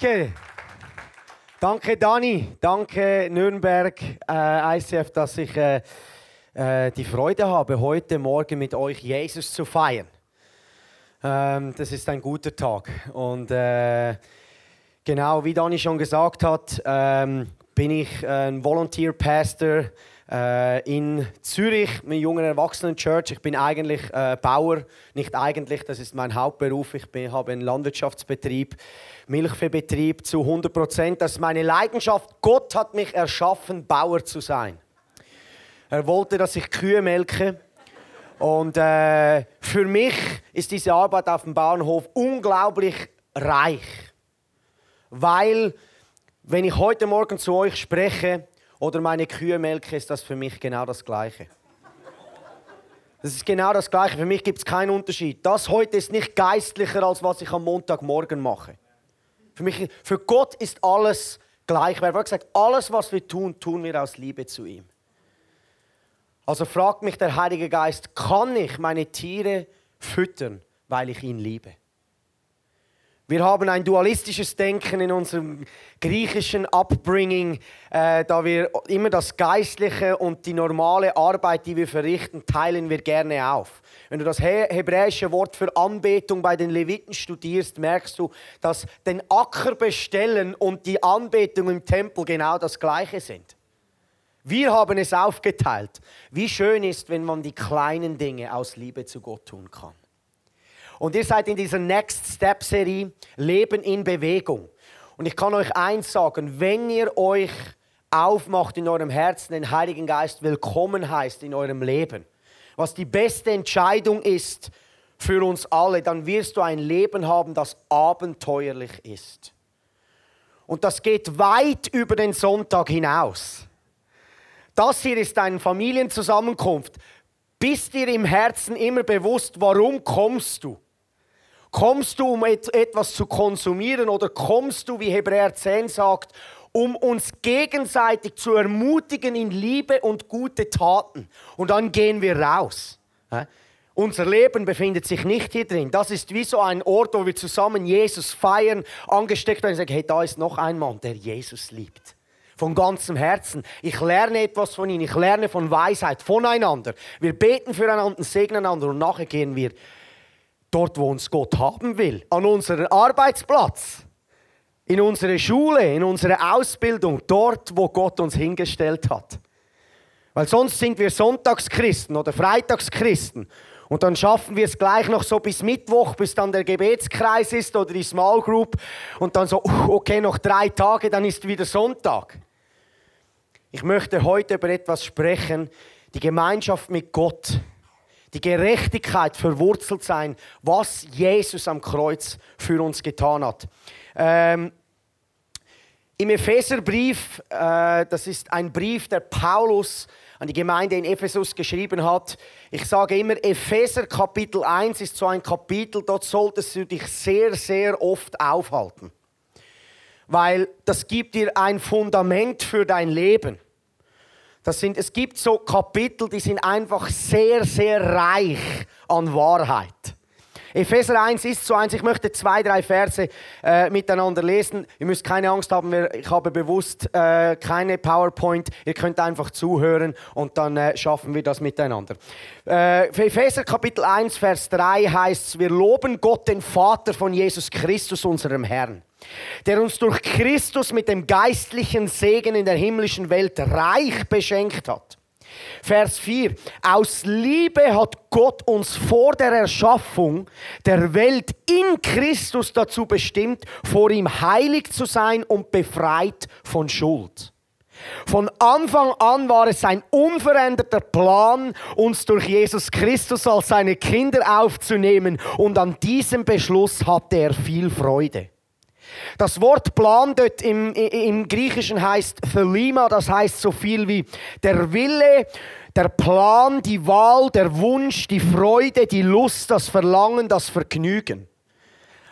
Danke. Danke, Dani. Danke, Nürnberg äh, ICF, dass ich äh, äh, die Freude habe, heute Morgen mit euch Jesus zu feiern. Ähm, das ist ein guter Tag. Und äh, genau wie Dani schon gesagt hat, ähm, bin ich ein Volunteer Pastor äh, in Zürich, mit jungen Erwachsenen Church. Ich bin eigentlich äh, Bauer, nicht eigentlich, das ist mein Hauptberuf. Ich bin, habe einen Landwirtschaftsbetrieb, Milchviehbetrieb zu 100 Prozent. Das ist meine Leidenschaft. Gott hat mich erschaffen, Bauer zu sein. Er wollte, dass ich Kühe melke. Und äh, für mich ist diese Arbeit auf dem Bauernhof unglaublich reich. Weil, wenn ich heute Morgen zu euch spreche, oder meine Kühe melke, ist das für mich genau das Gleiche. Das ist genau das Gleiche. Für mich gibt es keinen Unterschied. Das heute ist nicht geistlicher, als was ich am Montagmorgen mache. Für, mich, für Gott ist alles gleich. Er hat gesagt, alles, was wir tun, tun wir aus Liebe zu ihm. Also fragt mich der Heilige Geist, kann ich meine Tiere füttern, weil ich ihn liebe? Wir haben ein dualistisches Denken in unserem griechischen Upbringing, äh, da wir immer das Geistliche und die normale Arbeit, die wir verrichten, teilen wir gerne auf. Wenn du das hebräische Wort für Anbetung bei den Leviten studierst, merkst du, dass den Acker bestellen und die Anbetung im Tempel genau das Gleiche sind. Wir haben es aufgeteilt. Wie schön ist, wenn man die kleinen Dinge aus Liebe zu Gott tun kann. Und ihr seid in dieser Next Step Serie Leben in Bewegung. Und ich kann euch eins sagen, wenn ihr euch aufmacht in eurem Herzen, den Heiligen Geist willkommen heißt in eurem Leben, was die beste Entscheidung ist für uns alle, dann wirst du ein Leben haben, das abenteuerlich ist. Und das geht weit über den Sonntag hinaus. Das hier ist eine Familienzusammenkunft. Bist dir im Herzen immer bewusst, warum kommst du? Kommst du, um etwas zu konsumieren oder kommst du, wie Hebräer 10 sagt, um uns gegenseitig zu ermutigen in Liebe und gute Taten? Und dann gehen wir raus. Unser Leben befindet sich nicht hier drin. Das ist wie so ein Ort, wo wir zusammen Jesus feiern, angesteckt werden und sagen, hey, da ist noch ein Mann, der Jesus liebt. Von ganzem Herzen. Ich lerne etwas von ihm. Ich lerne von Weisheit, voneinander. Wir beten füreinander, segnen einander und nachher gehen wir dort, wo uns Gott haben will, an unseren Arbeitsplatz, in unsere Schule, in unsere Ausbildung, dort, wo Gott uns hingestellt hat. Weil sonst sind wir Sonntagschristen oder Freitagschristen und dann schaffen wir es gleich noch so bis Mittwoch, bis dann der Gebetskreis ist oder die Small Group und dann so, okay, noch drei Tage, dann ist wieder Sonntag. Ich möchte heute über etwas sprechen, die Gemeinschaft mit Gott die Gerechtigkeit verwurzelt sein, was Jesus am Kreuz für uns getan hat. Ähm, Im Epheserbrief, äh, das ist ein Brief, der Paulus an die Gemeinde in Ephesus geschrieben hat. Ich sage immer, Epheser Kapitel 1 ist so ein Kapitel, dort solltest du dich sehr, sehr oft aufhalten. Weil das gibt dir ein Fundament für dein Leben. Das sind, es gibt so Kapitel, die sind einfach sehr, sehr reich an Wahrheit. Epheser 1 ist so eins. Ich möchte zwei, drei Verse äh, miteinander lesen. Ihr müsst keine Angst haben, ich habe bewusst äh, keine PowerPoint. Ihr könnt einfach zuhören und dann äh, schaffen wir das miteinander. Äh, Epheser Kapitel 1, Vers 3 heißt wir loben Gott, den Vater von Jesus Christus, unserem Herrn der uns durch Christus mit dem geistlichen Segen in der himmlischen Welt reich beschenkt hat. Vers 4. Aus Liebe hat Gott uns vor der Erschaffung der Welt in Christus dazu bestimmt, vor ihm heilig zu sein und befreit von Schuld. Von Anfang an war es ein unveränderter Plan, uns durch Jesus Christus als seine Kinder aufzunehmen und an diesem Beschluss hatte er viel Freude. Das Wort Plan dort im, im Griechischen heißt Thelima, das heißt so viel wie der Wille, der Plan, die Wahl, der Wunsch, die Freude, die Lust, das Verlangen, das Vergnügen.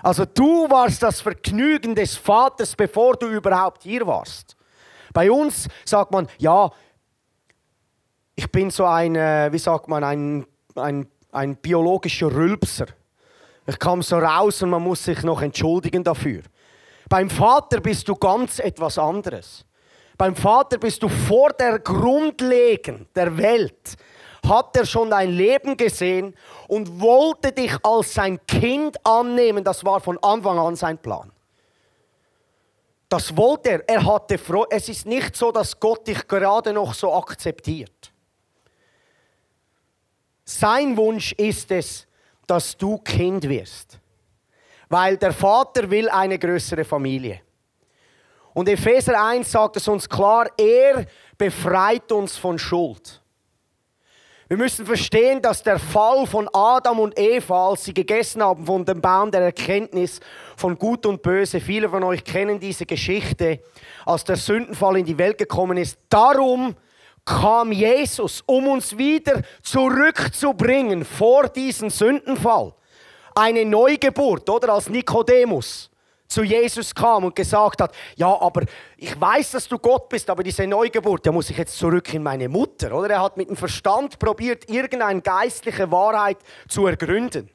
Also du warst das Vergnügen des Vaters, bevor du überhaupt hier warst. Bei uns sagt man, ja, ich bin so ein, äh, wie sagt man, ein, ein, ein biologischer Rülpser. Ich kam so raus und man muss sich noch entschuldigen dafür. Beim Vater bist du ganz etwas anderes. Beim Vater bist du vor der Grundlegung der Welt, hat er schon dein Leben gesehen und wollte dich als sein Kind annehmen. Das war von Anfang an sein Plan. Das wollte er. Er hatte Freude. Es ist nicht so, dass Gott dich gerade noch so akzeptiert. Sein Wunsch ist es, dass du Kind wirst. Weil der Vater will eine größere Familie. Und Epheser 1 sagt es uns klar, er befreit uns von Schuld. Wir müssen verstehen, dass der Fall von Adam und Eva, als sie gegessen haben von dem Baum der Erkenntnis von Gut und Böse, viele von euch kennen diese Geschichte, als der Sündenfall in die Welt gekommen ist. Darum kam Jesus, um uns wieder zurückzubringen vor diesen Sündenfall. Eine Neugeburt, oder als Nikodemus zu Jesus kam und gesagt hat, ja, aber ich weiß, dass du Gott bist, aber diese Neugeburt, da muss ich jetzt zurück in meine Mutter, oder? Er hat mit dem Verstand probiert, irgendeine geistliche Wahrheit zu ergründen.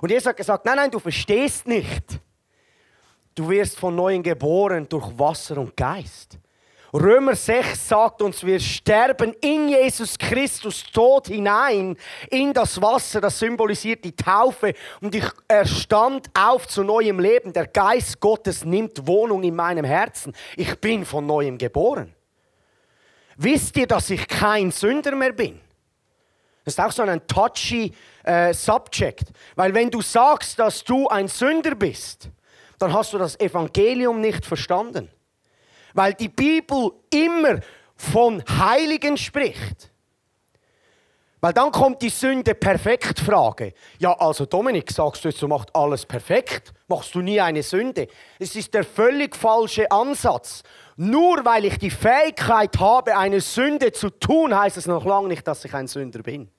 Und Jesus hat gesagt, nein, nein, du verstehst nicht. Du wirst von neuem geboren durch Wasser und Geist. Römer 6 sagt uns, wir sterben in Jesus Christus Tod hinein, in das Wasser, das symbolisiert die Taufe. Und ich erstand auf zu neuem Leben. Der Geist Gottes nimmt Wohnung in meinem Herzen. Ich bin von neuem geboren. Wisst ihr, dass ich kein Sünder mehr bin? Das ist auch so ein touchy äh, Subject. Weil wenn du sagst, dass du ein Sünder bist, dann hast du das Evangelium nicht verstanden weil die Bibel immer von Heiligen spricht. Weil dann kommt die Sünde perfekt Frage. Ja, also Dominik, sagst du jetzt, du machst alles perfekt, machst du nie eine Sünde. Es ist der völlig falsche Ansatz. Nur weil ich die Fähigkeit habe, eine Sünde zu tun, heißt es noch lange nicht, dass ich ein Sünder bin.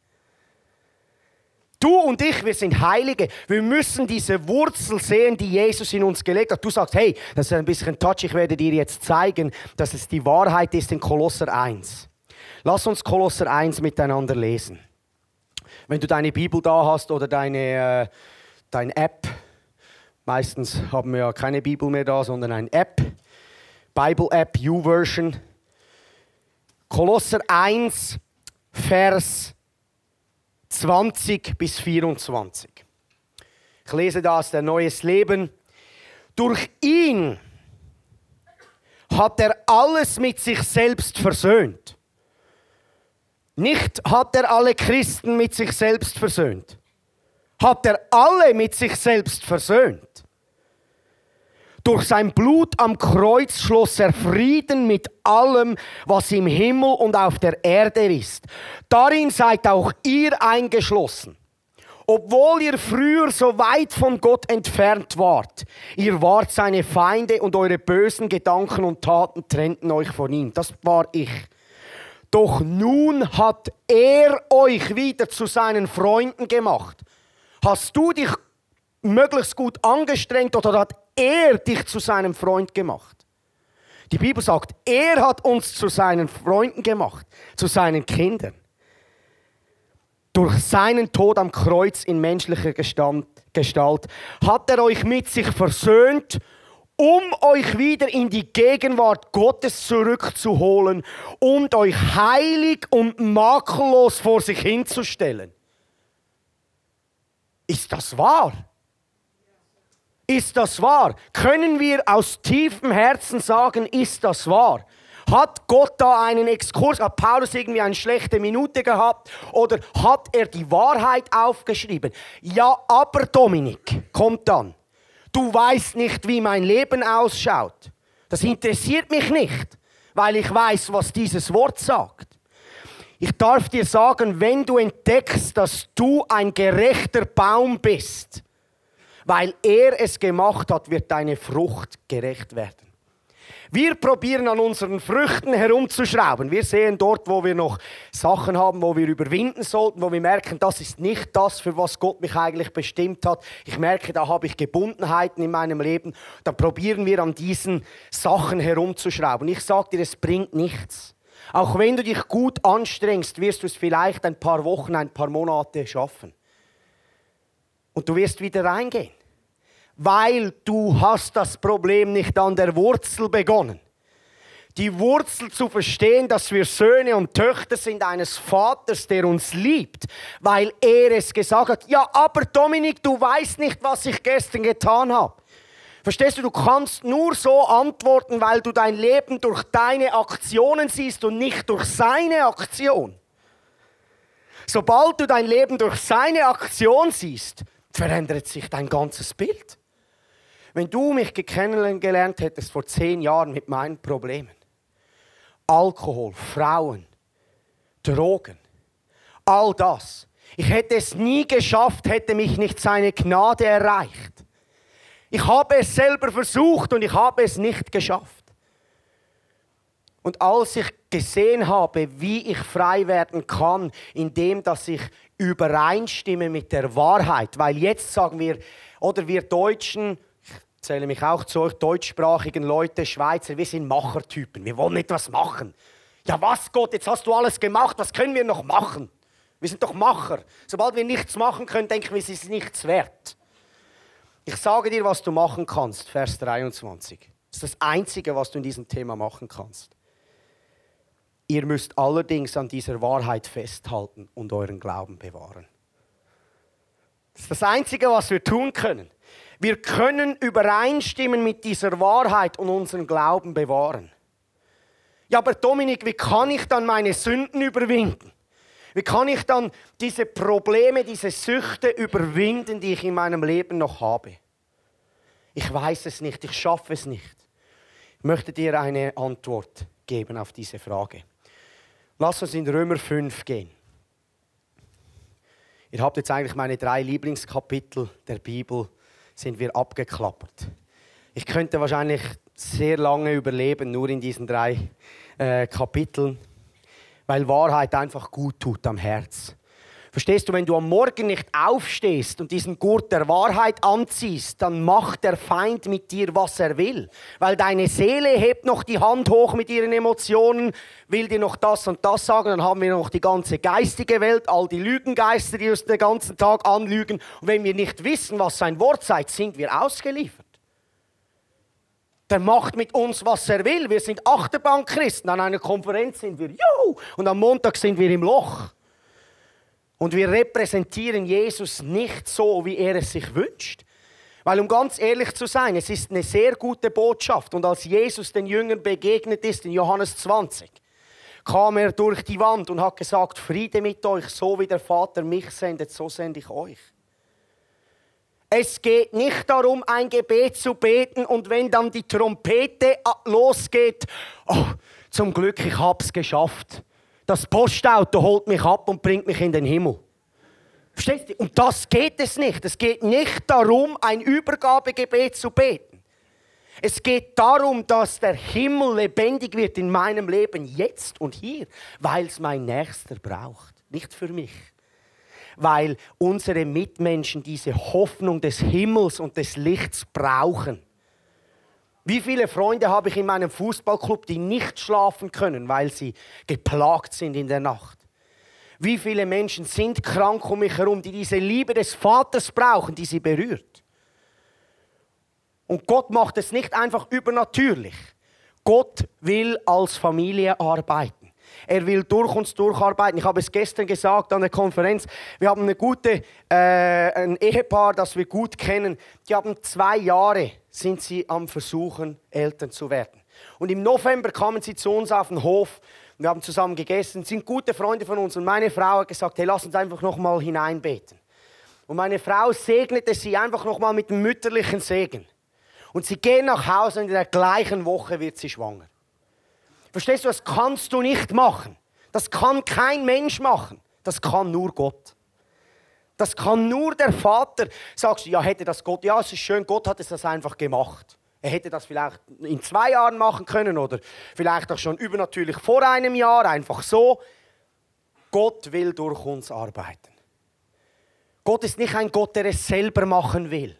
Du und ich, wir sind Heilige. Wir müssen diese Wurzel sehen, die Jesus in uns gelegt hat. Du sagst, hey, das ist ein bisschen touch, ich werde dir jetzt zeigen, dass es die Wahrheit ist in Kolosser 1. Lass uns Kolosser 1 miteinander lesen. Wenn du deine Bibel da hast oder deine, äh, deine App, meistens haben wir ja keine Bibel mehr da, sondern eine App, Bible App, U-Version. Kolosser 1, Vers 20 bis 24. Ich lese das, der Neues Leben. Durch ihn hat er alles mit sich selbst versöhnt. Nicht hat er alle Christen mit sich selbst versöhnt. Hat er alle mit sich selbst versöhnt. Durch sein Blut am Kreuz schloss er Frieden mit allem, was im Himmel und auf der Erde ist. Darin seid auch ihr eingeschlossen. Obwohl ihr früher so weit von Gott entfernt wart, ihr wart seine Feinde und eure bösen Gedanken und Taten trennten euch von ihm. Das war ich. Doch nun hat er euch wieder zu seinen Freunden gemacht. Hast du dich möglichst gut angestrengt oder hat er dich zu seinem Freund gemacht. Die Bibel sagt, er hat uns zu seinen Freunden gemacht, zu seinen Kindern. Durch seinen Tod am Kreuz in menschlicher Gestalt hat er euch mit sich versöhnt, um euch wieder in die Gegenwart Gottes zurückzuholen und euch heilig und makellos vor sich hinzustellen. Ist das wahr? Ist das wahr? Können wir aus tiefem Herzen sagen, ist das wahr? Hat Gott da einen Exkurs? Hat Paulus irgendwie eine schlechte Minute gehabt? Oder hat er die Wahrheit aufgeschrieben? Ja, aber Dominik, kommt dann. Du weißt nicht, wie mein Leben ausschaut. Das interessiert mich nicht, weil ich weiß, was dieses Wort sagt. Ich darf dir sagen, wenn du entdeckst, dass du ein gerechter Baum bist, weil er es gemacht hat, wird deine Frucht gerecht werden. Wir probieren an unseren Früchten herumzuschrauben. Wir sehen dort, wo wir noch Sachen haben, wo wir überwinden sollten, wo wir merken, das ist nicht das, für was Gott mich eigentlich bestimmt hat. Ich merke, da habe ich Gebundenheiten in meinem Leben. Dann probieren wir an diesen Sachen herumzuschrauben. Ich sage dir, es bringt nichts. Auch wenn du dich gut anstrengst, wirst du es vielleicht ein paar Wochen, ein paar Monate schaffen. Und du wirst wieder reingehen. Weil du hast das Problem nicht an der Wurzel begonnen. Die Wurzel zu verstehen, dass wir Söhne und Töchter sind eines Vaters, der uns liebt, weil er es gesagt hat. Ja, aber Dominik, du weißt nicht, was ich gestern getan habe. Verstehst du, du kannst nur so antworten, weil du dein Leben durch deine Aktionen siehst und nicht durch seine Aktion. Sobald du dein Leben durch seine Aktion siehst, verändert sich dein ganzes Bild. Wenn du mich kennengelernt hättest vor zehn Jahren mit meinen Problemen, Alkohol, Frauen, Drogen, all das, ich hätte es nie geschafft, hätte mich nicht seine Gnade erreicht. Ich habe es selber versucht und ich habe es nicht geschafft. Und als ich gesehen habe, wie ich frei werden kann, indem dass ich übereinstimme mit der Wahrheit, weil jetzt sagen wir, oder wir Deutschen, zähle mich auch zu euch deutschsprachigen Leute, Schweizer, wir sind Machertypen. Wir wollen etwas machen. Ja, was Gott, jetzt hast du alles gemacht, was können wir noch machen? Wir sind doch Macher. Sobald wir nichts machen können, denken wir, es ist nichts wert. Ich sage dir, was du machen kannst, Vers 23. Das ist das Einzige, was du in diesem Thema machen kannst. Ihr müsst allerdings an dieser Wahrheit festhalten und euren Glauben bewahren. Das ist das Einzige, was wir tun können. Wir können übereinstimmen mit dieser Wahrheit und unseren Glauben bewahren. Ja, aber Dominik, wie kann ich dann meine Sünden überwinden? Wie kann ich dann diese Probleme, diese Süchte überwinden, die ich in meinem Leben noch habe? Ich weiß es nicht, ich schaffe es nicht. Ich möchte dir eine Antwort geben auf diese Frage. Lass uns in Römer 5 gehen. Ihr habt jetzt eigentlich meine drei Lieblingskapitel der Bibel sind wir abgeklappert. Ich könnte wahrscheinlich sehr lange überleben, nur in diesen drei äh, Kapiteln, weil Wahrheit einfach gut tut am Herz. Verstehst du, wenn du am Morgen nicht aufstehst und diesen Gurt der Wahrheit anziehst, dann macht der Feind mit dir, was er will. Weil deine Seele hebt noch die Hand hoch mit ihren Emotionen, will dir noch das und das sagen, dann haben wir noch die ganze geistige Welt, all die Lügengeister, die uns den ganzen Tag anlügen. Und wenn wir nicht wissen, was sein Wort sei, sind wir ausgeliefert. Der macht mit uns, was er will. Wir sind Achterbankchristen. An einer Konferenz sind wir, juhu, und am Montag sind wir im Loch. Und wir repräsentieren Jesus nicht so, wie er es sich wünscht. Weil um ganz ehrlich zu sein, es ist eine sehr gute Botschaft. Und als Jesus den Jüngern begegnet ist in Johannes 20, kam er durch die Wand und hat gesagt, Friede mit euch, so wie der Vater mich sendet, so sende ich euch. Es geht nicht darum, ein Gebet zu beten und wenn dann die Trompete losgeht, oh, zum Glück, ich hab's geschafft. Das Postauto holt mich ab und bringt mich in den Himmel. Verstehst du? Und das geht es nicht. Es geht nicht darum, ein Übergabegebet zu beten. Es geht darum, dass der Himmel lebendig wird in meinem Leben jetzt und hier, weil es mein Nächster braucht, nicht für mich. Weil unsere Mitmenschen diese Hoffnung des Himmels und des Lichts brauchen. Wie viele Freunde habe ich in meinem Fußballclub, die nicht schlafen können, weil sie geplagt sind in der Nacht? Wie viele Menschen sind krank um mich herum, die diese Liebe des Vaters brauchen, die sie berührt? Und Gott macht es nicht einfach übernatürlich. Gott will als Familie arbeiten. Er will durch uns durcharbeiten. Ich habe es gestern gesagt an der Konferenz. Wir haben eine gute, äh, ein Ehepaar, das wir gut kennen. Die haben zwei Jahre sind sie am Versuchen, Eltern zu werden. Und im November kamen sie zu uns auf den Hof. Wir haben zusammen gegessen, sind gute Freunde von uns. Und meine Frau hat gesagt, hey, lass uns einfach noch mal hineinbeten. Und meine Frau segnete sie einfach noch mal mit dem mütterlichen Segen. Und sie gehen nach Hause und in der gleichen Woche wird sie schwanger. Verstehst du, das kannst du nicht machen. Das kann kein Mensch machen. Das kann nur Gott. Das kann nur der Vater. Sagst du, ja, hätte das Gott, ja, es ist schön, Gott hat es das einfach gemacht. Er hätte das vielleicht in zwei Jahren machen können oder vielleicht auch schon übernatürlich vor einem Jahr, einfach so. Gott will durch uns arbeiten. Gott ist nicht ein Gott, der es selber machen will,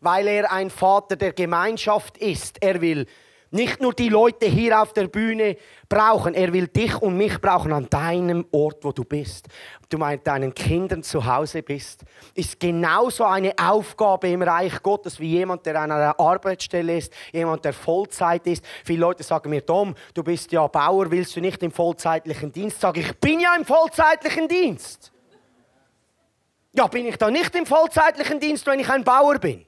weil er ein Vater der Gemeinschaft ist. Er will nicht nur die Leute hier auf der Bühne brauchen, er will dich und mich brauchen an deinem Ort, wo du bist. Du mit deinen Kindern zu Hause bist, ist genauso eine Aufgabe im Reich Gottes wie jemand, der an einer Arbeitsstelle ist, jemand, der Vollzeit ist. Viele Leute sagen mir, Tom, du bist ja Bauer, willst du nicht im vollzeitlichen Dienst? Sag ich, bin ja im vollzeitlichen Dienst. Ja, bin ich da nicht im vollzeitlichen Dienst, wenn ich ein Bauer bin?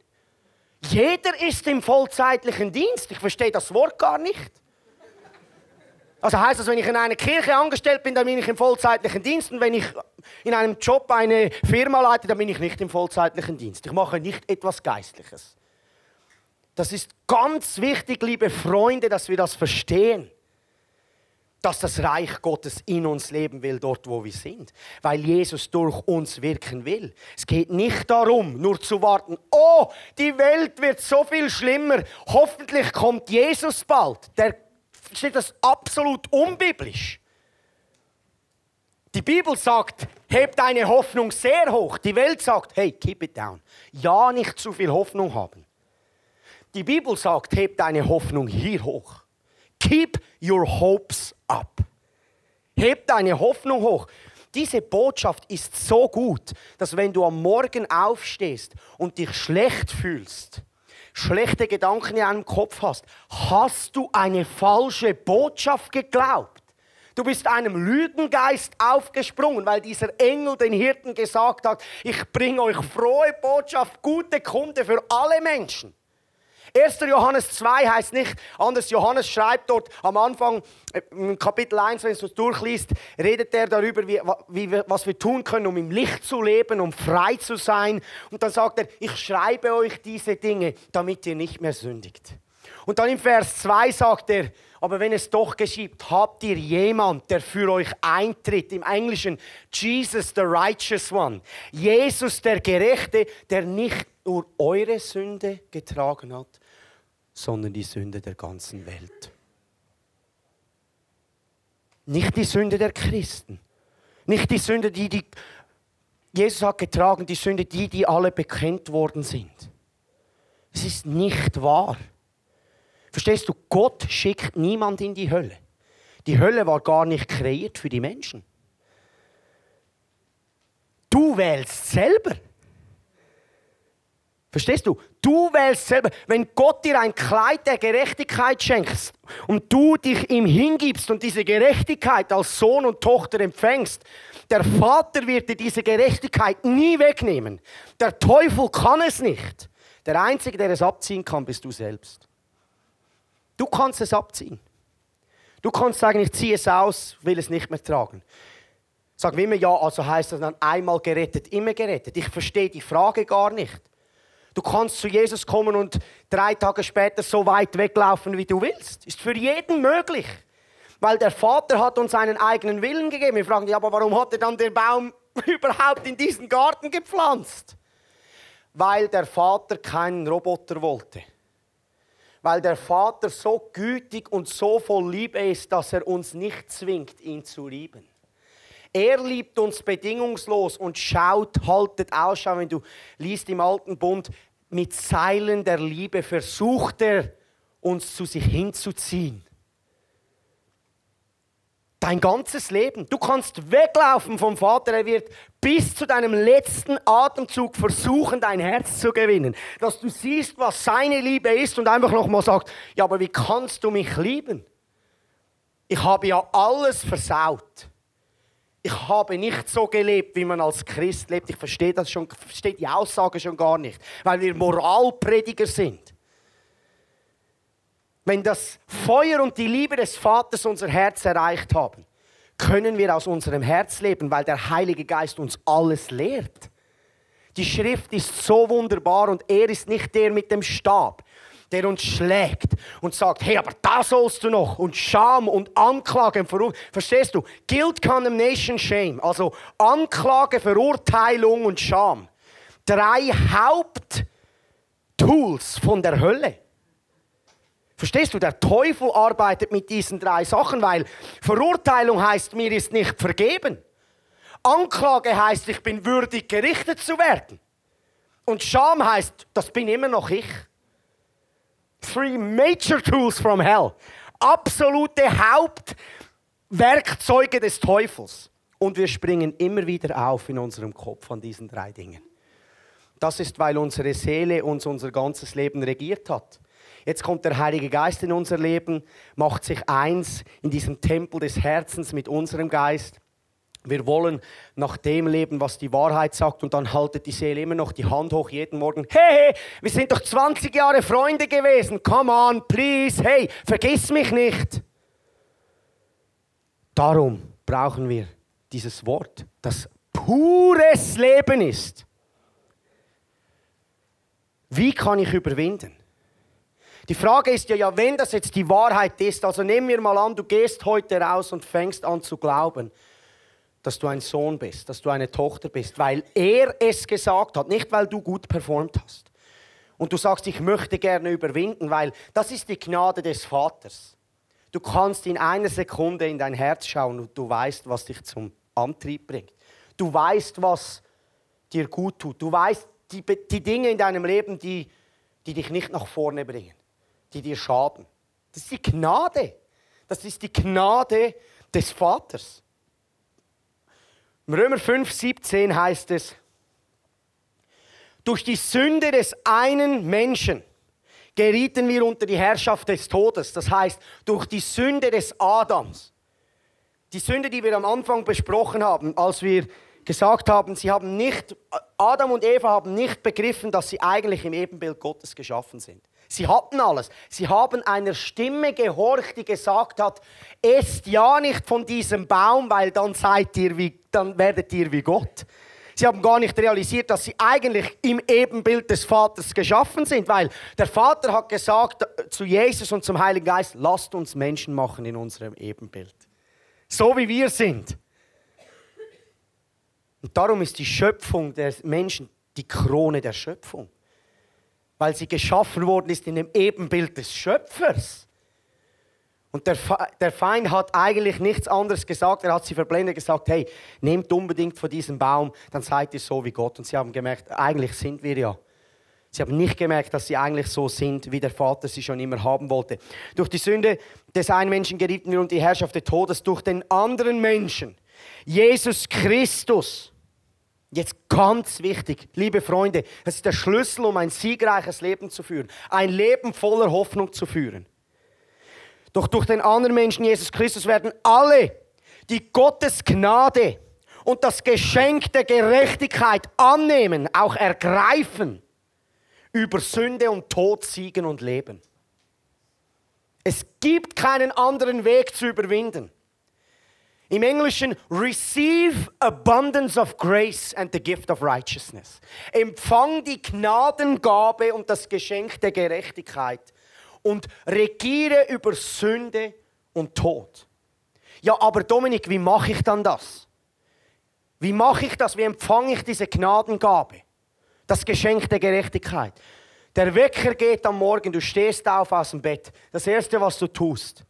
Jeder ist im vollzeitlichen Dienst. Ich verstehe das Wort gar nicht. Also heißt das, wenn ich in einer Kirche angestellt bin, dann bin ich im vollzeitlichen Dienst und wenn ich in einem Job eine Firma leite, dann bin ich nicht im vollzeitlichen Dienst. Ich mache nicht etwas Geistliches. Das ist ganz wichtig, liebe Freunde, dass wir das verstehen dass das Reich Gottes in uns leben will, dort wo wir sind, weil Jesus durch uns wirken will. Es geht nicht darum, nur zu warten, oh, die Welt wird so viel schlimmer, hoffentlich kommt Jesus bald. Der steht das absolut unbiblisch. Die Bibel sagt, heb deine Hoffnung sehr hoch. Die Welt sagt, hey, keep it down. Ja, nicht zu viel Hoffnung haben. Die Bibel sagt, heb deine Hoffnung hier hoch. Keep your hopes up. Heb deine Hoffnung hoch. Diese Botschaft ist so gut, dass wenn du am Morgen aufstehst und dich schlecht fühlst, schlechte Gedanken in deinem Kopf hast, hast du eine falsche Botschaft geglaubt. Du bist einem Lügengeist aufgesprungen, weil dieser Engel den Hirten gesagt hat, ich bringe euch frohe Botschaft, gute Kunde für alle Menschen. 1. Johannes 2 heißt nicht anders. Johannes schreibt dort am Anfang, äh, im Kapitel 1, wenn du es durchliest, redet er darüber, wie, wie, was wir tun können, um im Licht zu leben, um frei zu sein. Und dann sagt er, ich schreibe euch diese Dinge, damit ihr nicht mehr sündigt. Und dann im Vers 2 sagt er, aber wenn es doch geschieht, habt ihr jemand, der für euch eintritt. Im Englischen Jesus the righteous one. Jesus der Gerechte, der nicht nur eure Sünde getragen hat, sondern die Sünde der ganzen Welt. Nicht die Sünde der Christen. Nicht die Sünde, die, die Jesus hat getragen, die Sünde, die, die alle bekannt worden sind. Es ist nicht wahr. Verstehst du, Gott schickt niemand in die Hölle. Die Hölle war gar nicht kreiert für die Menschen. Du wählst selber. Verstehst du? Du wählst selber. Wenn Gott dir ein Kleid der Gerechtigkeit schenkt und du dich ihm hingibst und diese Gerechtigkeit als Sohn und Tochter empfängst, der Vater wird dir diese Gerechtigkeit nie wegnehmen. Der Teufel kann es nicht. Der Einzige, der es abziehen kann, bist du selbst. Du kannst es abziehen. Du kannst sagen, ich ziehe es aus, will es nicht mehr tragen. Sagen wir immer ja, also heißt das dann einmal gerettet, immer gerettet. Ich verstehe die Frage gar nicht. Du kannst zu Jesus kommen und drei Tage später so weit weglaufen, wie du willst. Ist für jeden möglich. Weil der Vater hat uns einen eigenen Willen gegeben. Wir fragen dich, aber warum hat er dann den Baum überhaupt in diesen Garten gepflanzt? Weil der Vater keinen Roboter wollte weil der Vater so gütig und so voll Liebe ist, dass er uns nicht zwingt, ihn zu lieben. Er liebt uns bedingungslos und schaut, haltet Ausschau, wenn du liest im Alten Bund, mit Seilen der Liebe versucht er, uns zu sich hinzuziehen. Dein ganzes Leben. Du kannst weglaufen vom Vater. Er wird bis zu deinem letzten Atemzug versuchen, dein Herz zu gewinnen. Dass du siehst, was seine Liebe ist und einfach nochmal sagst, ja, aber wie kannst du mich lieben? Ich habe ja alles versaut. Ich habe nicht so gelebt, wie man als Christ lebt. Ich verstehe das schon, verstehe die Aussage schon gar nicht, weil wir Moralprediger sind. Wenn das Feuer und die Liebe des Vaters unser Herz erreicht haben, können wir aus unserem Herz leben, weil der Heilige Geist uns alles lehrt. Die Schrift ist so wunderbar und er ist nicht der mit dem Stab, der uns schlägt und sagt, hey, aber da sollst du noch und Scham und Anklage. Verstehst du? Guilt, Condemnation, Shame. Also Anklage, Verurteilung und Scham. Drei Haupttools von der Hölle. Verstehst du, der Teufel arbeitet mit diesen drei Sachen, weil Verurteilung heißt, mir ist nicht vergeben. Anklage heißt, ich bin würdig gerichtet zu werden. Und Scham heißt, das bin immer noch ich. Three major tools from hell. Absolute Hauptwerkzeuge des Teufels. Und wir springen immer wieder auf in unserem Kopf an diesen drei Dingen. Das ist, weil unsere Seele uns unser ganzes Leben regiert hat. Jetzt kommt der Heilige Geist in unser Leben, macht sich eins in diesem Tempel des Herzens mit unserem Geist. Wir wollen nach dem leben, was die Wahrheit sagt, und dann haltet die Seele immer noch die Hand hoch jeden Morgen. Hey, hey, wir sind doch 20 Jahre Freunde gewesen. Come on, please. Hey, vergiss mich nicht. Darum brauchen wir dieses Wort, das pures Leben ist. Wie kann ich überwinden? Die Frage ist ja, ja, wenn das jetzt die Wahrheit ist, also nehmen wir mal an, du gehst heute raus und fängst an zu glauben, dass du ein Sohn bist, dass du eine Tochter bist, weil er es gesagt hat, nicht weil du gut performt hast. Und du sagst, ich möchte gerne überwinden, weil das ist die Gnade des Vaters. Du kannst in einer Sekunde in dein Herz schauen und du weißt, was dich zum Antrieb bringt. Du weißt, was dir gut tut. Du weißt die, die Dinge in deinem Leben, die, die dich nicht nach vorne bringen, die dir schaden. Das ist die Gnade. Das ist die Gnade des Vaters. Im Römer 5, 17 heißt es, durch die Sünde des einen Menschen gerieten wir unter die Herrschaft des Todes. Das heißt, durch die Sünde des Adams. Die Sünde, die wir am Anfang besprochen haben, als wir gesagt haben, sie haben nicht, Adam und Eva haben nicht begriffen, dass sie eigentlich im Ebenbild Gottes geschaffen sind. Sie hatten alles. Sie haben einer Stimme gehorcht, die gesagt hat, esst ja nicht von diesem Baum, weil dann seid ihr wie, dann werdet ihr wie Gott. Sie haben gar nicht realisiert, dass sie eigentlich im Ebenbild des Vaters geschaffen sind, weil der Vater hat gesagt zu Jesus und zum Heiligen Geist, lasst uns Menschen machen in unserem Ebenbild so wie wir sind. Und darum ist die Schöpfung der Menschen die Krone der Schöpfung. Weil sie geschaffen worden ist in dem Ebenbild des Schöpfers. Und der, der Feind hat eigentlich nichts anderes gesagt. Er hat sie verblendet gesagt, hey, nehmt unbedingt von diesem Baum, dann seid ihr so wie Gott. Und sie haben gemerkt, eigentlich sind wir ja. Sie haben nicht gemerkt, dass sie eigentlich so sind, wie der Vater sie schon immer haben wollte. Durch die Sünde des einen Menschen gerieten wir unter die Herrschaft des Todes, durch den anderen Menschen, Jesus Christus. Jetzt ganz wichtig, liebe Freunde, das ist der Schlüssel, um ein siegreiches Leben zu führen, ein Leben voller Hoffnung zu führen. Doch durch den anderen Menschen, Jesus Christus, werden alle, die Gottes Gnade und das Geschenk der Gerechtigkeit annehmen, auch ergreifen über Sünde und Tod siegen und leben. Es gibt keinen anderen Weg zu überwinden. Im Englischen, receive abundance of grace and the gift of righteousness. Empfang die Gnadengabe und das Geschenk der Gerechtigkeit und regiere über Sünde und Tod. Ja, aber Dominik, wie mache ich dann das? Wie mache ich das? Wie empfange ich diese Gnadengabe? Das Geschenk der Gerechtigkeit. Der Wecker geht am Morgen, du stehst auf aus dem Bett. Das Erste, was du tust.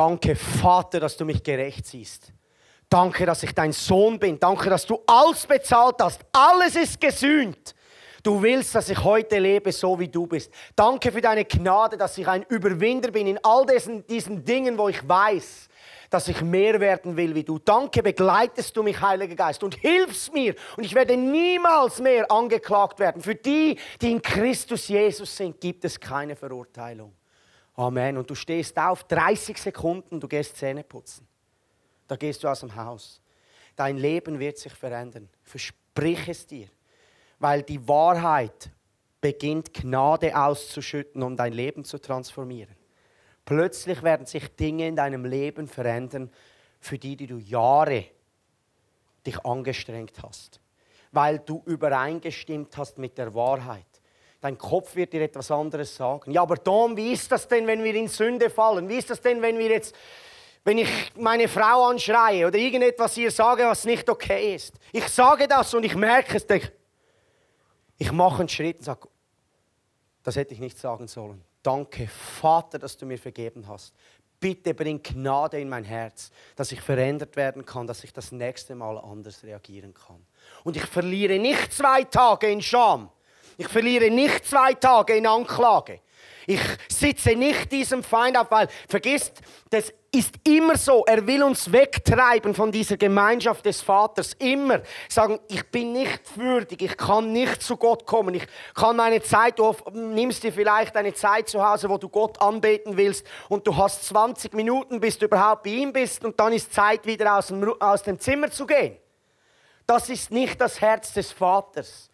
Danke, Vater, dass du mich gerecht siehst. Danke, dass ich dein Sohn bin. Danke, dass du alles bezahlt hast. Alles ist gesühnt. Du willst, dass ich heute lebe, so wie du bist. Danke für deine Gnade, dass ich ein Überwinder bin in all diesen, diesen Dingen, wo ich weiß, dass ich mehr werden will wie du. Danke, begleitest du mich, Heiliger Geist, und hilfst mir. Und ich werde niemals mehr angeklagt werden. Für die, die in Christus Jesus sind, gibt es keine Verurteilung. Amen. Und du stehst auf, 30 Sekunden, du gehst Zähne putzen. Da gehst du aus dem Haus. Dein Leben wird sich verändern. Versprich es dir. Weil die Wahrheit beginnt, Gnade auszuschütten, um dein Leben zu transformieren. Plötzlich werden sich Dinge in deinem Leben verändern, für die, die du Jahre dich angestrengt hast. Weil du übereingestimmt hast mit der Wahrheit. Dein Kopf wird dir etwas anderes sagen. Ja, aber Tom, wie ist das denn, wenn wir in Sünde fallen? Wie ist das denn, wenn wir jetzt, wenn ich meine Frau anschreie oder irgendetwas ihr sage, was nicht okay ist? Ich sage das und ich merke es. Ich, ich mache einen Schritt und sage, das hätte ich nicht sagen sollen. Danke, Vater, dass du mir vergeben hast. Bitte bring Gnade in mein Herz, dass ich verändert werden kann, dass ich das nächste Mal anders reagieren kann. Und ich verliere nicht zwei Tage in Scham. Ich verliere nicht zwei Tage in Anklage. Ich sitze nicht diesem Feind auf, weil vergisst, das ist immer so. Er will uns wegtreiben von dieser Gemeinschaft des Vaters. Immer sagen, ich bin nicht würdig, ich kann nicht zu Gott kommen. Ich kann meine Zeit, du nimmst dir vielleicht eine Zeit zu Hause, wo du Gott anbeten willst und du hast 20 Minuten, bis du überhaupt bei ihm bist und dann ist Zeit, wieder aus dem, aus dem Zimmer zu gehen. Das ist nicht das Herz des Vaters.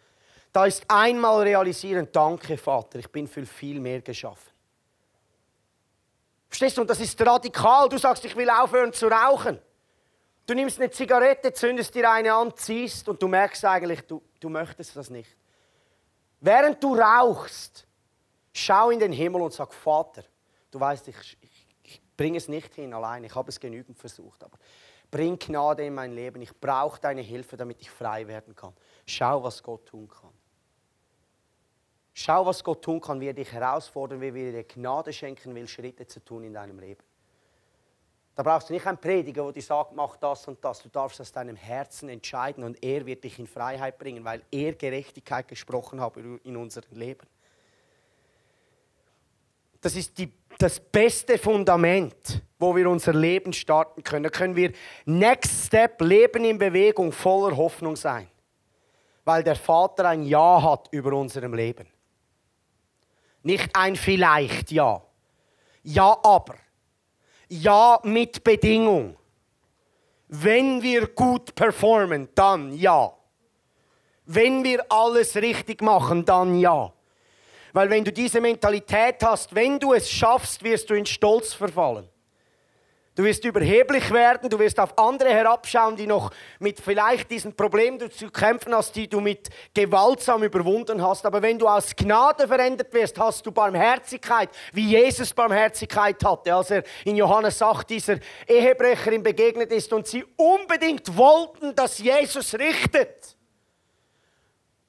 Da ist einmal realisieren, danke Vater, ich bin für viel mehr geschaffen. Verstehst du? Und das ist radikal. Du sagst, ich will aufhören zu rauchen. Du nimmst eine Zigarette, zündest dir eine an, ziehst und du merkst eigentlich, du, du möchtest das nicht. Während du rauchst, schau in den Himmel und sag, Vater, du weißt, ich, ich, ich bringe es nicht hin allein, ich habe es genügend versucht, aber bring Gnade in mein Leben, ich brauche deine Hilfe, damit ich frei werden kann. Schau, was Gott tun kann. Schau, was Gott tun kann, wie er dich herausfordern will, wie er dir Gnade schenken will, Schritte zu tun in deinem Leben. Da brauchst du nicht einen Prediger, der dir sagt, mach das und das. Du darfst aus deinem Herzen entscheiden und er wird dich in Freiheit bringen, weil er Gerechtigkeit gesprochen hat in unserem Leben. Das ist die, das beste Fundament, wo wir unser Leben starten können. Da können wir Next Step, Leben in Bewegung, voller Hoffnung sein. Weil der Vater ein Ja hat über unserem Leben. Nicht ein vielleicht Ja. Ja, aber. Ja mit Bedingung. Wenn wir gut performen, dann ja. Wenn wir alles richtig machen, dann ja. Weil wenn du diese Mentalität hast, wenn du es schaffst, wirst du in Stolz verfallen. Du wirst überheblich werden, du wirst auf andere herabschauen, die noch mit vielleicht diesen Problemen zu kämpfen hast, die du mit gewaltsam überwunden hast. Aber wenn du aus Gnade verändert wirst, hast du Barmherzigkeit, wie Jesus Barmherzigkeit hatte, als er in Johannes 8 dieser Ehebrecherin begegnet ist und sie unbedingt wollten, dass Jesus richtet.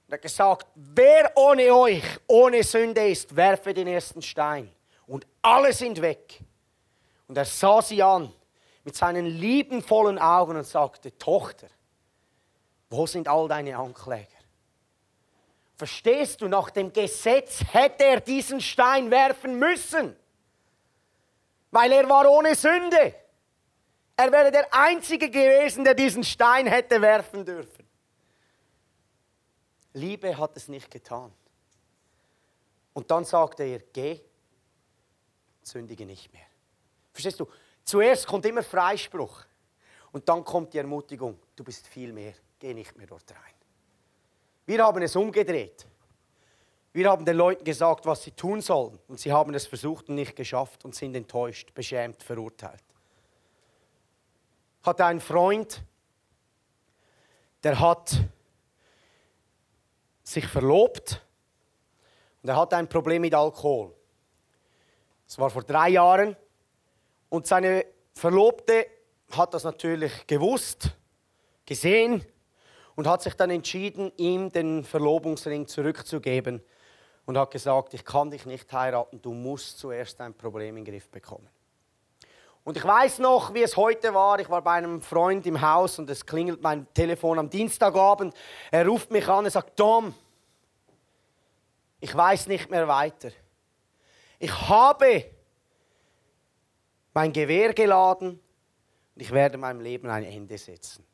Er hat gesagt, wer ohne euch, ohne Sünde ist, werfe den ersten Stein. Und alle sind weg. Und er sah sie an mit seinen liebenvollen Augen und sagte, Tochter, wo sind all deine Ankläger? Verstehst du, nach dem Gesetz hätte er diesen Stein werfen müssen, weil er war ohne Sünde. Er wäre der Einzige gewesen, der diesen Stein hätte werfen dürfen. Liebe hat es nicht getan. Und dann sagte er, geh, sündige nicht mehr. Verstehst du? Zuerst kommt immer Freispruch und dann kommt die Ermutigung, du bist viel mehr, geh nicht mehr dort rein. Wir haben es umgedreht. Wir haben den Leuten gesagt, was sie tun sollen und sie haben es versucht und nicht geschafft und sind enttäuscht, beschämt, verurteilt. Hatte einen Freund, der hat sich verlobt und er hatte ein Problem mit Alkohol. Es war vor drei Jahren und seine Verlobte hat das natürlich gewusst, gesehen und hat sich dann entschieden, ihm den Verlobungsring zurückzugeben und hat gesagt, ich kann dich nicht heiraten, du musst zuerst ein Problem in den Griff bekommen. Und ich weiß noch, wie es heute war. Ich war bei einem Freund im Haus und es klingelt mein Telefon am Dienstagabend. Er ruft mich an und sagt, Tom, ich weiß nicht mehr weiter. Ich habe mein Gewehr geladen und ich werde meinem Leben ein Ende setzen.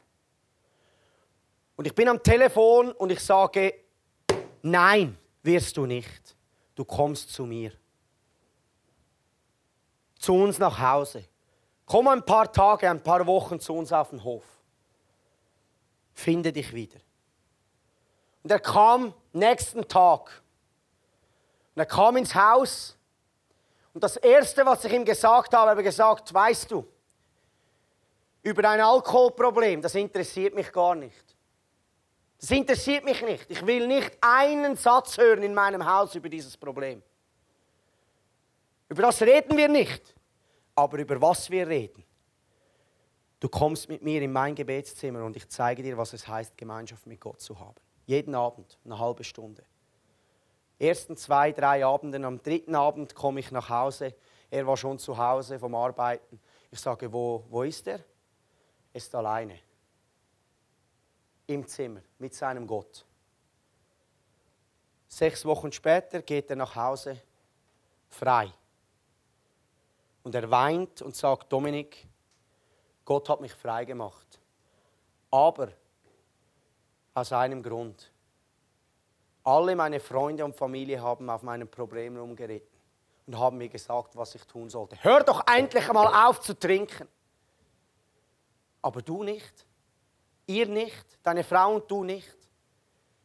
Und ich bin am Telefon und ich sage, nein, wirst du nicht. Du kommst zu mir. Zu uns nach Hause. Komm ein paar Tage, ein paar Wochen zu uns auf den Hof. Finde dich wieder. Und er kam nächsten Tag. Und er kam ins Haus und das Erste, was ich ihm gesagt habe, habe ich gesagt, weißt du, über ein Alkoholproblem, das interessiert mich gar nicht. Das interessiert mich nicht. Ich will nicht einen Satz hören in meinem Haus über dieses Problem. Über das reden wir nicht, aber über was wir reden. Du kommst mit mir in mein Gebetszimmer und ich zeige dir, was es heißt, Gemeinschaft mit Gott zu haben. Jeden Abend, eine halbe Stunde ersten zwei, drei Abenden. Am dritten Abend komme ich nach Hause. Er war schon zu Hause vom Arbeiten. Ich sage, wo, wo ist er? Er ist alleine. Im Zimmer mit seinem Gott. Sechs Wochen später geht er nach Hause frei. Und er weint und sagt, Dominik, Gott hat mich frei gemacht. Aber aus einem Grund. Alle meine Freunde und Familie haben auf meinen Problemen rumgeritten und haben mir gesagt, was ich tun sollte. Hör doch endlich mal auf zu trinken. Aber du nicht. Ihr nicht. Deine Frau und du nicht.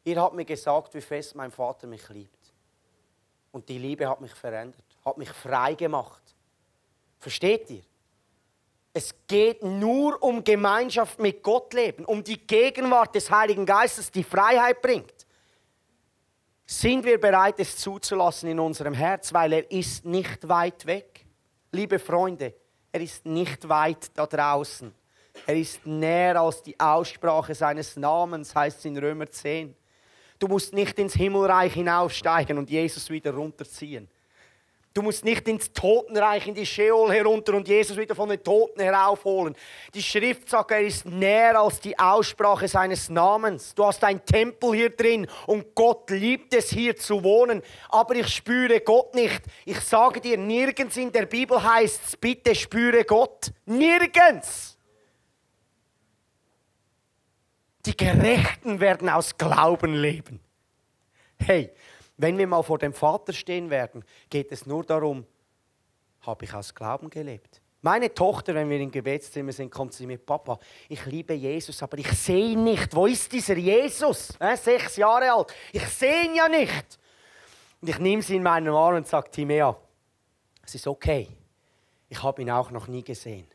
Ihr habt mir gesagt, wie fest mein Vater mich liebt. Und die Liebe hat mich verändert, hat mich frei gemacht. Versteht ihr? Es geht nur um Gemeinschaft mit Gott leben, um die Gegenwart des Heiligen Geistes, die Freiheit bringt. Sind wir bereit, es zuzulassen in unserem Herz, weil er ist nicht weit weg. Liebe Freunde, er ist nicht weit da draußen. Er ist näher als die Aussprache seines Namens, heißt es in Römer 10. Du musst nicht ins Himmelreich hinaufsteigen und Jesus wieder runterziehen. Du musst nicht ins Totenreich, in die Sheol herunter und Jesus wieder von den Toten heraufholen. Die Schrift sagt, er ist näher als die Aussprache seines Namens. Du hast ein Tempel hier drin und Gott liebt es hier zu wohnen. Aber ich spüre Gott nicht. Ich sage dir, nirgends in der Bibel heißt es, bitte spüre Gott. Nirgends. Die Gerechten werden aus Glauben leben. Hey, wenn wir mal vor dem Vater stehen werden, geht es nur darum, habe ich aus Glauben gelebt? Meine Tochter, wenn wir im Gebetszimmer sind, kommt sie mit Papa. Ich liebe Jesus, aber ich sehe ihn nicht. Wo ist dieser Jesus? Äh, sechs Jahre alt. Ich sehe ihn ja nicht. Und ich nehme sie in meinen Arm und sage, Timea, es ist okay. Ich habe ihn auch noch nie gesehen,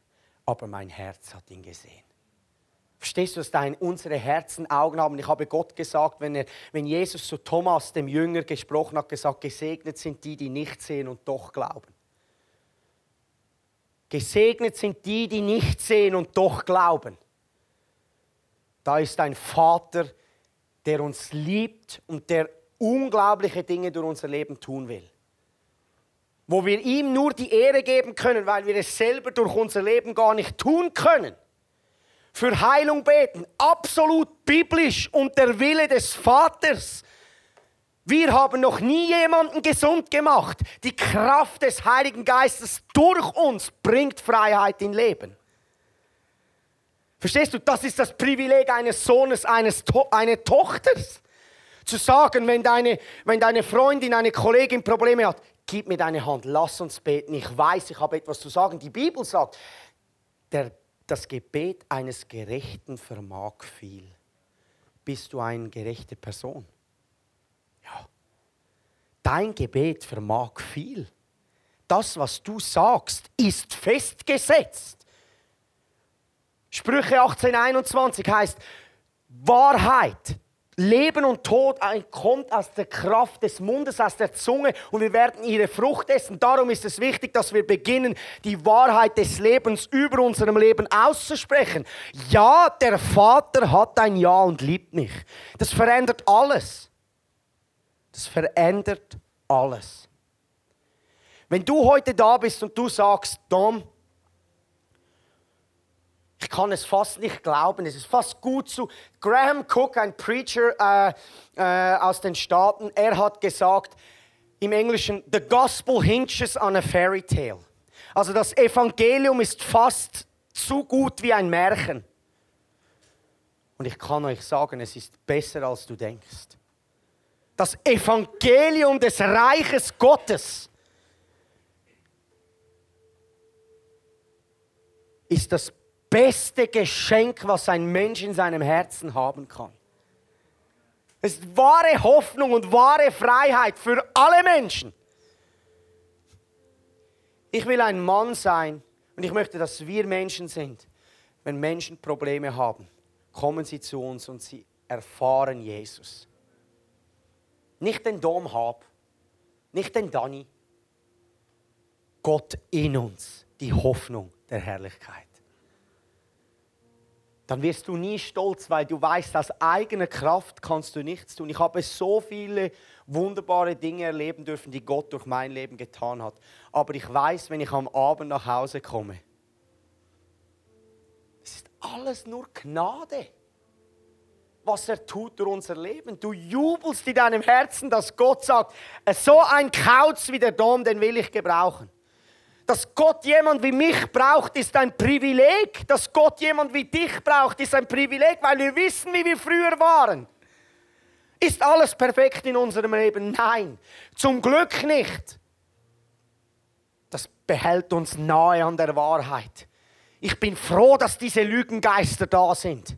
aber mein Herz hat ihn gesehen. Verstehst du, dass dein, unsere Herzen Augen haben? Ich habe Gott gesagt, wenn, er, wenn Jesus zu Thomas, dem Jünger, gesprochen hat, gesagt, gesegnet sind die, die nicht sehen und doch glauben. Gesegnet sind die, die nicht sehen und doch glauben. Da ist ein Vater, der uns liebt und der unglaubliche Dinge durch unser Leben tun will. Wo wir ihm nur die Ehre geben können, weil wir es selber durch unser Leben gar nicht tun können für Heilung beten. Absolut biblisch und der Wille des Vaters. Wir haben noch nie jemanden gesund gemacht. Die Kraft des Heiligen Geistes durch uns bringt Freiheit in Leben. Verstehst du, das ist das Privileg eines Sohnes, eines to einer Tochter. Zu sagen, wenn deine, wenn deine Freundin, eine Kollegin Probleme hat, gib mir deine Hand, lass uns beten. Ich weiß, ich habe etwas zu sagen. Die Bibel sagt, der das Gebet eines Gerechten vermag viel. Bist du eine gerechte Person? Ja. Dein Gebet vermag viel. Das, was du sagst, ist festgesetzt. Sprüche 1821 heißt, Wahrheit Leben und Tod kommt aus der Kraft des Mundes, aus der Zunge und wir werden ihre Frucht essen. Darum ist es wichtig, dass wir beginnen, die Wahrheit des Lebens über unserem Leben auszusprechen. Ja, der Vater hat ein Ja und liebt mich. Das verändert alles. Das verändert alles. Wenn du heute da bist und du sagst, Dom, ich kann es fast nicht glauben. Es ist fast gut zu. Graham Cook, ein Preacher äh, äh, aus den Staaten, er hat gesagt im Englischen: The Gospel hinges on a fairy tale. Also das Evangelium ist fast zu gut wie ein Märchen. Und ich kann euch sagen, es ist besser als du denkst. Das Evangelium des Reiches Gottes ist das beste Geschenk, was ein Mensch in seinem Herzen haben kann. Es ist wahre Hoffnung und wahre Freiheit für alle Menschen. Ich will ein Mann sein und ich möchte, dass wir Menschen sind. Wenn Menschen Probleme haben, kommen sie zu uns und sie erfahren Jesus. Nicht den Dom Hab, nicht den Danny. Gott in uns, die Hoffnung der Herrlichkeit dann wirst du nie stolz, weil du weißt, aus eigener Kraft kannst du nichts tun. Ich habe so viele wunderbare Dinge erleben dürfen, die Gott durch mein Leben getan hat. Aber ich weiß, wenn ich am Abend nach Hause komme, es ist alles nur Gnade. was er tut durch unser Leben. Du jubelst in deinem Herzen, dass Gott sagt, so ein Kauz wie der Dom, den will ich gebrauchen. Dass Gott jemand wie mich braucht, ist ein Privileg. Dass Gott jemand wie dich braucht, ist ein Privileg, weil wir wissen, wie wir früher waren. Ist alles perfekt in unserem Leben? Nein, zum Glück nicht. Das behält uns nahe an der Wahrheit. Ich bin froh, dass diese Lügengeister da sind.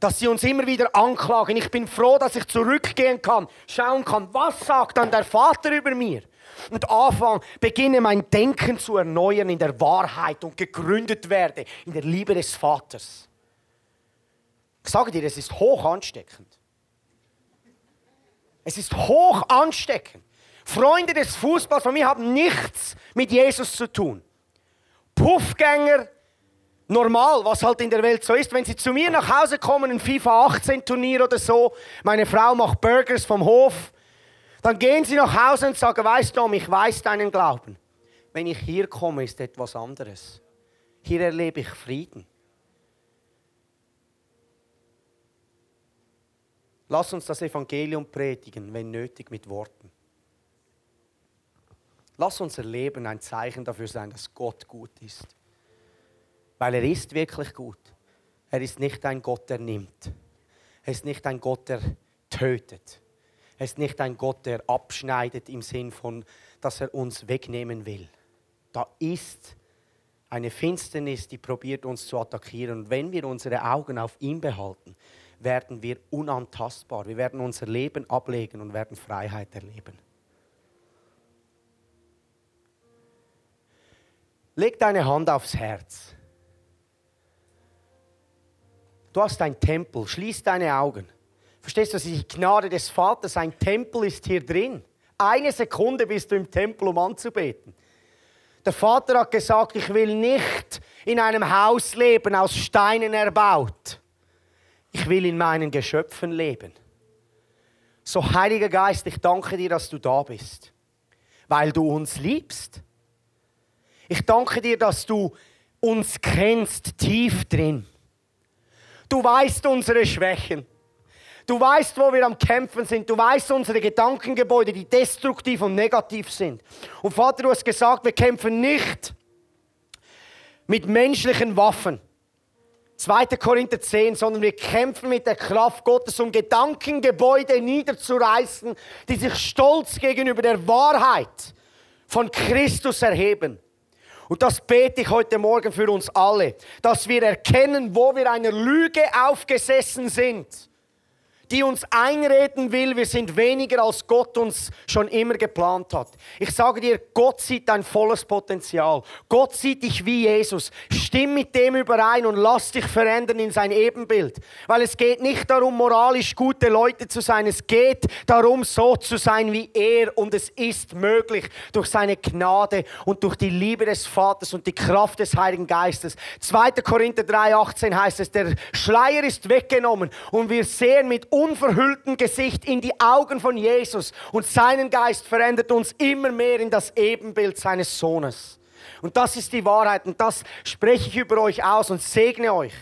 Dass sie uns immer wieder anklagen. Ich bin froh, dass ich zurückgehen kann, schauen kann, was sagt dann der Vater über mir? Und anfangen, beginne mein Denken zu erneuern in der Wahrheit und gegründet werde in der Liebe des Vaters. Ich sage dir, es ist hoch ansteckend. Es ist hoch ansteckend. Freunde des Fußballs von mir haben nichts mit Jesus zu tun. Puffgänger, normal, was halt in der Welt so ist. Wenn sie zu mir nach Hause kommen, ein FIFA 18 Turnier oder so, meine Frau macht Burgers vom Hof, dann gehen sie nach Hause und sagen, weißt du, ich weiß deinen Glauben. Wenn ich hier komme, ist etwas anderes. Hier erlebe ich Frieden. Lass uns das Evangelium predigen, wenn nötig, mit Worten. Lass unser Leben ein Zeichen dafür sein, dass Gott gut ist. Weil er ist wirklich gut. Er ist nicht ein Gott, der nimmt. Er ist nicht ein Gott, der tötet. Er ist nicht ein Gott, der abschneidet im Sinn von, dass er uns wegnehmen will. Da ist eine Finsternis, die probiert uns zu attackieren. Und wenn wir unsere Augen auf ihn behalten, werden wir unantastbar. Wir werden unser Leben ablegen und werden Freiheit erleben. Leg deine Hand aufs Herz. Du hast ein Tempel, schließ deine Augen. Verstehst du, die Gnade des Vaters, ein Tempel ist hier drin. Eine Sekunde bist du im Tempel, um anzubeten. Der Vater hat gesagt, ich will nicht in einem Haus leben, aus Steinen erbaut. Ich will in meinen Geschöpfen leben. So, Heiliger Geist, ich danke dir, dass du da bist, weil du uns liebst. Ich danke dir, dass du uns kennst tief drin. Du weißt unsere Schwächen. Du weißt, wo wir am Kämpfen sind. Du weißt unsere Gedankengebäude, die destruktiv und negativ sind. Und Vater, du hast gesagt, wir kämpfen nicht mit menschlichen Waffen. 2. Korinther 10, sondern wir kämpfen mit der Kraft Gottes, um Gedankengebäude niederzureißen, die sich stolz gegenüber der Wahrheit von Christus erheben. Und das bete ich heute Morgen für uns alle, dass wir erkennen, wo wir einer Lüge aufgesessen sind die uns einreden will, wir sind weniger als Gott uns schon immer geplant hat. Ich sage dir, Gott sieht dein volles Potenzial. Gott sieht dich wie Jesus. Stimm mit dem überein und lass dich verändern in sein Ebenbild. Weil es geht nicht darum, moralisch gute Leute zu sein. Es geht darum, so zu sein wie er. Und es ist möglich durch seine Gnade und durch die Liebe des Vaters und die Kraft des Heiligen Geistes. 2. Korinther 3,18 heißt es, der Schleier ist weggenommen und wir sehen mit unverhüllten Gesicht in die Augen von Jesus und seinen Geist verändert uns immer mehr in das Ebenbild seines Sohnes. Und das ist die Wahrheit und das spreche ich über euch aus und segne euch.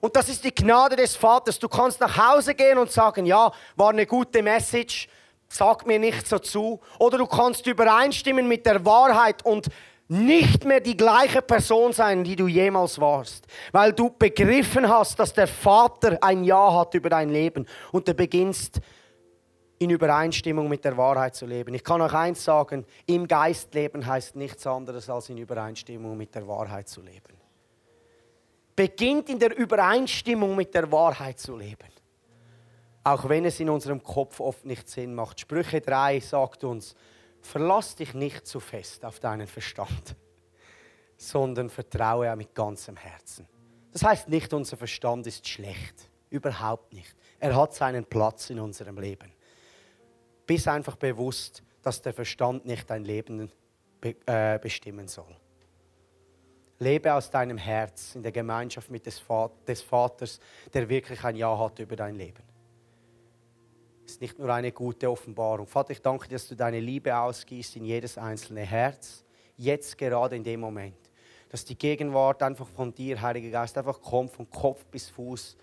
Und das ist die Gnade des Vaters. Du kannst nach Hause gehen und sagen, ja, war eine gute Message, sag mir nicht so zu. Oder du kannst übereinstimmen mit der Wahrheit und nicht mehr die gleiche Person sein, die du jemals warst, weil du begriffen hast, dass der Vater ein Ja hat über dein Leben und du beginnst in Übereinstimmung mit der Wahrheit zu leben. Ich kann euch eins sagen, im Geist leben heißt nichts anderes als in Übereinstimmung mit der Wahrheit zu leben. Beginnt in der Übereinstimmung mit der Wahrheit zu leben. Auch wenn es in unserem Kopf oft nicht Sinn macht. Sprüche 3 sagt uns, Verlass dich nicht zu fest auf deinen Verstand, sondern vertraue mit ganzem Herzen. Das heißt nicht, unser Verstand ist schlecht. Überhaupt nicht. Er hat seinen Platz in unserem Leben. Bist einfach bewusst, dass der Verstand nicht dein Leben äh, bestimmen soll. Lebe aus deinem Herz in der Gemeinschaft mit des Vaters, der wirklich ein Ja hat über dein Leben ist nicht nur eine gute Offenbarung. Vater, ich danke dir, dass du deine Liebe ausgießt in jedes einzelne Herz, jetzt gerade in dem Moment. Dass die Gegenwart einfach von dir, Heiliger Geist, einfach kommt, von Kopf bis Fuß,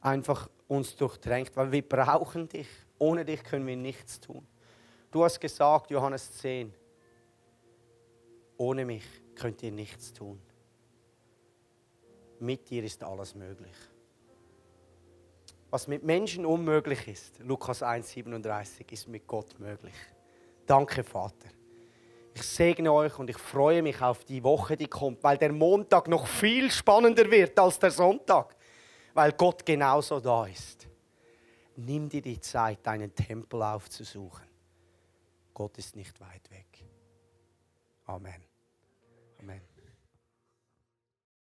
einfach uns durchdrängt, weil wir brauchen dich. Ohne dich können wir nichts tun. Du hast gesagt, Johannes 10, ohne mich könnt ihr nichts tun. Mit dir ist alles möglich. Was mit Menschen unmöglich ist, Lukas 1,37, ist mit Gott möglich. Danke, Vater. Ich segne euch und ich freue mich auf die Woche, die kommt, weil der Montag noch viel spannender wird als der Sonntag, weil Gott genauso da ist. Nimm dir die Zeit, deinen Tempel aufzusuchen. Gott ist nicht weit weg. Amen. Amen.